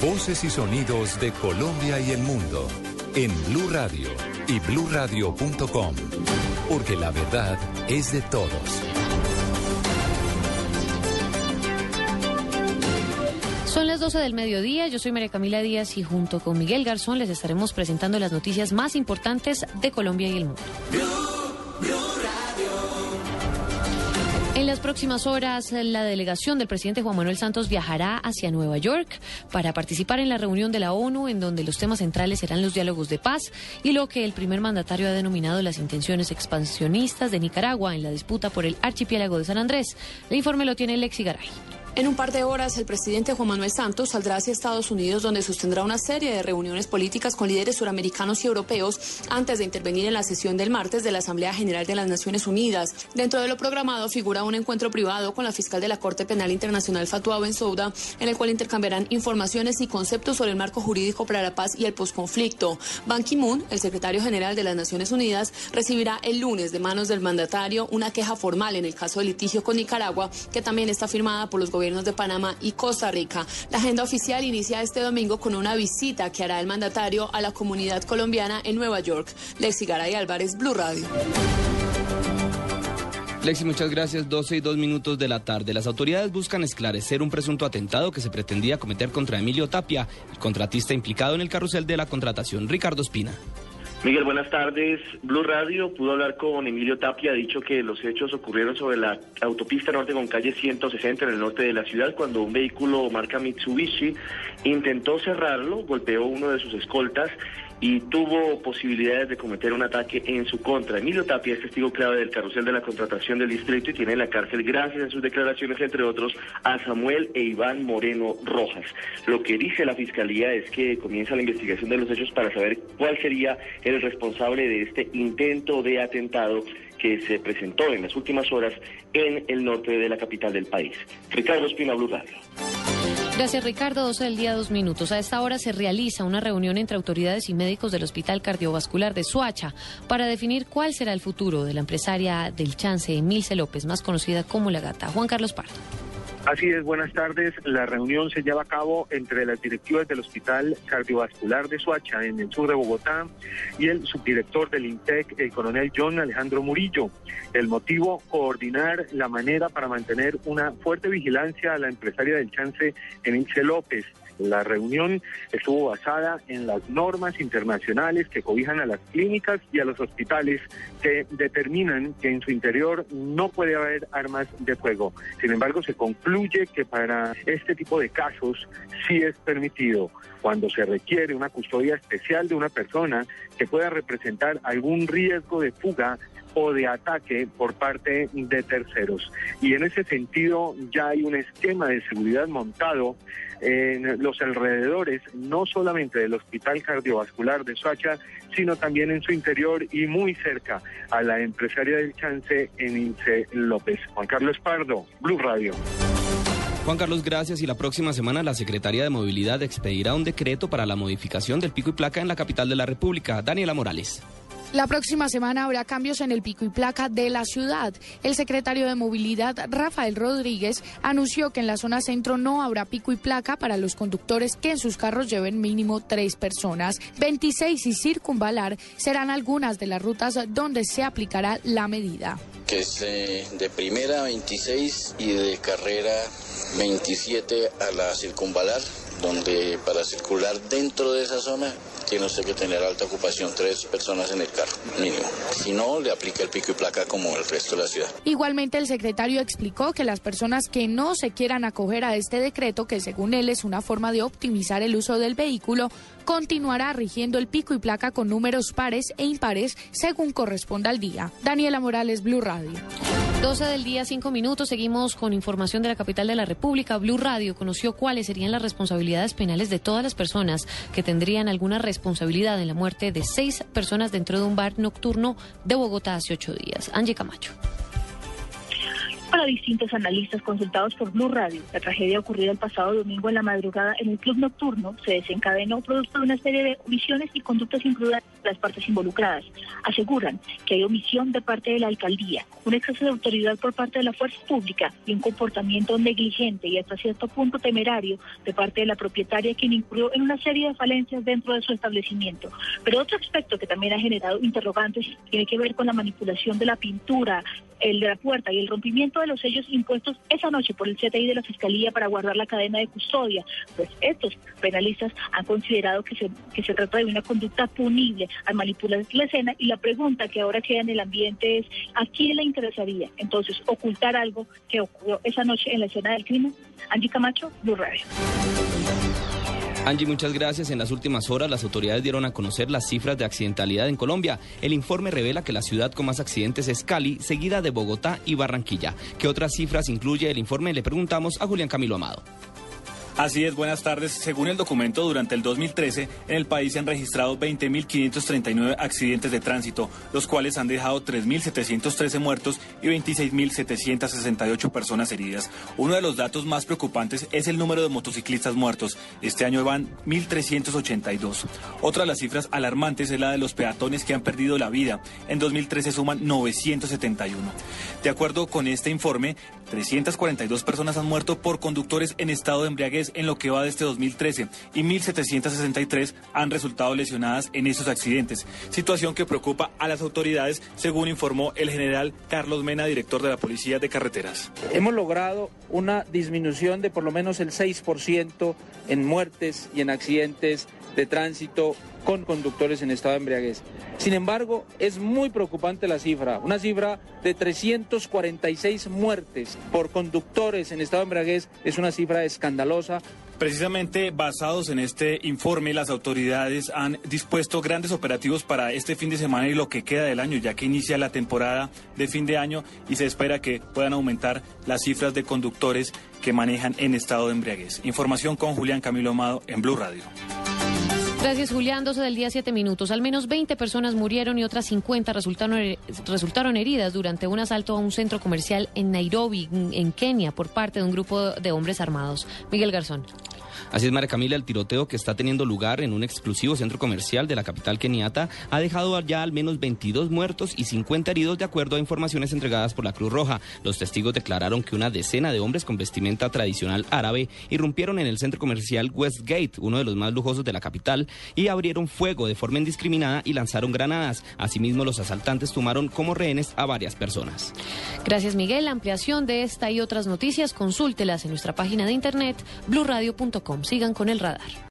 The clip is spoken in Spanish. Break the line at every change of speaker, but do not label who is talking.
Voces y sonidos de Colombia y el mundo en Blue Radio y bluradio.com, porque la verdad es de todos.
Son las 12 del mediodía, yo soy María Camila Díaz y junto con Miguel Garzón les estaremos presentando las noticias más importantes de Colombia y el mundo. En las próximas horas, la delegación del presidente Juan Manuel Santos viajará hacia Nueva York para participar en la reunión de la ONU, en donde los temas centrales serán los diálogos de paz y lo que el primer mandatario ha denominado las intenciones expansionistas de Nicaragua en la disputa por el archipiélago de San Andrés. El informe lo tiene Lexi Garay.
En un par de horas, el presidente Juan Manuel Santos saldrá hacia Estados Unidos, donde sostendrá una serie de reuniones políticas con líderes suramericanos y europeos antes de intervenir en la sesión del martes de la Asamblea General de las Naciones Unidas. Dentro de lo programado figura un encuentro privado con la fiscal de la Corte Penal Internacional Fatua Bensouda, en el cual intercambiarán informaciones y conceptos sobre el marco jurídico para la paz y el posconflicto. Ban Ki-moon, el secretario general de las Naciones Unidas, recibirá el lunes de manos del mandatario una queja formal en el caso de litigio con Nicaragua, que también está firmada por los gobiernos gobiernos de Panamá y Costa Rica. La agenda oficial inicia este domingo con una visita que hará el mandatario a la comunidad colombiana en Nueva York. Lexi Garay Álvarez, Blue Radio.
Lexi, muchas gracias. 12 y 2 minutos de la tarde. Las autoridades buscan esclarecer un presunto atentado que se pretendía cometer contra Emilio Tapia, el contratista implicado en el carrusel de la contratación. Ricardo Espina.
Miguel, buenas tardes. Blue Radio pudo hablar con Emilio Tapia, ha dicho que los hechos ocurrieron sobre la autopista norte con calle 160 en el norte de la ciudad cuando un vehículo marca Mitsubishi intentó cerrarlo, golpeó uno de sus escoltas y tuvo posibilidades de cometer un ataque en su contra. Emilio Tapia es testigo clave del carrusel de la contratación del distrito y tiene en la cárcel, gracias a sus declaraciones, entre otros, a Samuel e Iván Moreno Rojas. Lo que dice la Fiscalía es que comienza la investigación de los hechos para saber cuál sería el responsable de este intento de atentado que se presentó en las últimas horas en el norte de la capital del país. Ricardo Espina, Blue Radio.
Gracias, Ricardo. 12 del día, dos minutos. A esta hora se realiza una reunión entre autoridades y médicos del Hospital Cardiovascular de Suacha para definir cuál será el futuro de la empresaria del chance, Emilce López, más conocida como La Gata. Juan Carlos Pardo.
Así es, buenas tardes. La reunión se lleva a cabo entre las directivas del Hospital Cardiovascular de Suacha, en el sur de Bogotá, y el subdirector del INTEC, el coronel John Alejandro Murillo. El motivo, coordinar la manera para mantener una fuerte vigilancia a la empresaria del chance, Emilce López. La reunión estuvo basada en las normas internacionales que cobijan a las clínicas y a los hospitales que determinan que en su interior no puede haber armas de fuego. Sin embargo, se concluye que para este tipo de casos sí es permitido cuando se requiere una custodia especial de una persona que pueda representar algún riesgo de fuga o de ataque por parte de terceros. Y en ese sentido ya hay un esquema de seguridad montado en los alrededores, no solamente del Hospital Cardiovascular de Soacha, sino también en su interior y muy cerca a la empresaria del chance, Enince López. Juan Carlos Pardo, Blue Radio.
Juan Carlos, gracias. Y la próxima semana la Secretaría de Movilidad expedirá un decreto para la modificación del pico y placa en la capital de la República. Daniela Morales.
La próxima semana habrá cambios en el pico y placa de la ciudad. El secretario de Movilidad, Rafael Rodríguez, anunció que en la zona centro no habrá pico y placa para los conductores que en sus carros lleven mínimo tres personas. 26 y circunvalar serán algunas de las rutas donde se aplicará la medida.
Que es eh, de primera 26 y de carrera 27 a la circunvalar, donde para circular dentro de esa zona tiene usted que tener alta ocupación, tres personas en el carro, mínimo. Si no, le aplica el pico y placa como el resto de la ciudad.
Igualmente, el secretario explicó que las personas que no se quieran acoger a este decreto, que según él es una forma de optimizar el uso del vehículo, continuará rigiendo el pico y placa con números pares e impares según corresponda al día. Daniela Morales, Blue Radio.
12 del día, 5 minutos. Seguimos con información de la capital de la República. Blue Radio conoció cuáles serían las responsabilidades penales de todas las personas que tendrían alguna responsabilidad en la muerte de seis personas dentro de un bar nocturno de Bogotá hace ocho días. Angie Camacho
para distintos analistas consultados por Blue Radio. La tragedia ocurrida el pasado domingo en la madrugada en el club nocturno se desencadenó producto de una serie de omisiones y conductas imprudentes las partes involucradas. Aseguran que hay omisión de parte de la alcaldía, un exceso de autoridad por parte de la fuerza pública y un comportamiento negligente y hasta cierto punto temerario de parte de la propietaria quien incurrió en una serie de falencias dentro de su establecimiento. Pero otro aspecto que también ha generado interrogantes tiene que ver con la manipulación de la pintura, el de la puerta y el rompimiento de los sellos impuestos esa noche por el CTI de la Fiscalía para guardar la cadena de custodia. Pues estos penalistas han considerado que se, que se trata de una conducta punible al manipular la escena y la pregunta que ahora queda en el ambiente es ¿a quién le interesaría entonces ocultar algo que ocurrió esa noche en la escena del crimen? Angie Camacho, Blue Radio.
Angie, muchas gracias. En las últimas horas, las autoridades dieron a conocer las cifras de accidentalidad en Colombia. El informe revela que la ciudad con más accidentes es Cali, seguida de Bogotá y Barranquilla. ¿Qué otras cifras incluye el informe? Le preguntamos a Julián Camilo Amado.
Así es, buenas tardes. Según el documento, durante el 2013 en el país se han registrado 20.539 accidentes de tránsito, los cuales han dejado 3.713 muertos y 26.768 personas heridas. Uno de los datos más preocupantes es el número de motociclistas muertos. Este año van 1.382. Otra de las cifras alarmantes es la de los peatones que han perdido la vida. En 2013 suman 971. De acuerdo con este informe, 342 personas han muerto por conductores en estado de embriaguez en lo que va de este 2013 y 1.763 han resultado lesionadas en esos accidentes, situación que preocupa a las autoridades, según informó el general Carlos Mena, director de la Policía de Carreteras.
Hemos logrado una disminución de por lo menos el 6% en muertes y en accidentes de tránsito con conductores en estado de embriaguez. Sin embargo, es muy preocupante la cifra, una cifra de 346 muertes por conductores en estado de embriaguez es una cifra escandalosa.
Precisamente basados en este informe, las autoridades han dispuesto grandes operativos para este fin de semana y lo que queda del año, ya que inicia la temporada de fin de año y se espera que puedan aumentar las cifras de conductores que manejan en estado de embriaguez. Información con Julián Camilo Amado en Blue Radio.
Gracias, Julián. 12 del día, 7 minutos. Al menos 20 personas murieron y otras 50 resultaron, resultaron heridas durante un asalto a un centro comercial en Nairobi, en Kenia, por parte de un grupo de hombres armados. Miguel Garzón.
Así es, María Camila, el tiroteo que está teniendo lugar en un exclusivo centro comercial de la capital keniata ha dejado ya al menos 22 muertos y 50 heridos de acuerdo a informaciones entregadas por la Cruz Roja. Los testigos declararon que una decena de hombres con vestimenta tradicional árabe irrumpieron en el centro comercial Westgate, uno de los más lujosos de la capital, y abrieron fuego de forma indiscriminada y lanzaron granadas. Asimismo, los asaltantes tomaron como rehenes a varias personas.
Gracias, Miguel. La ampliación de esta y otras noticias, consúltelas en nuestra página de internet blurradio.com. Sigan con el radar.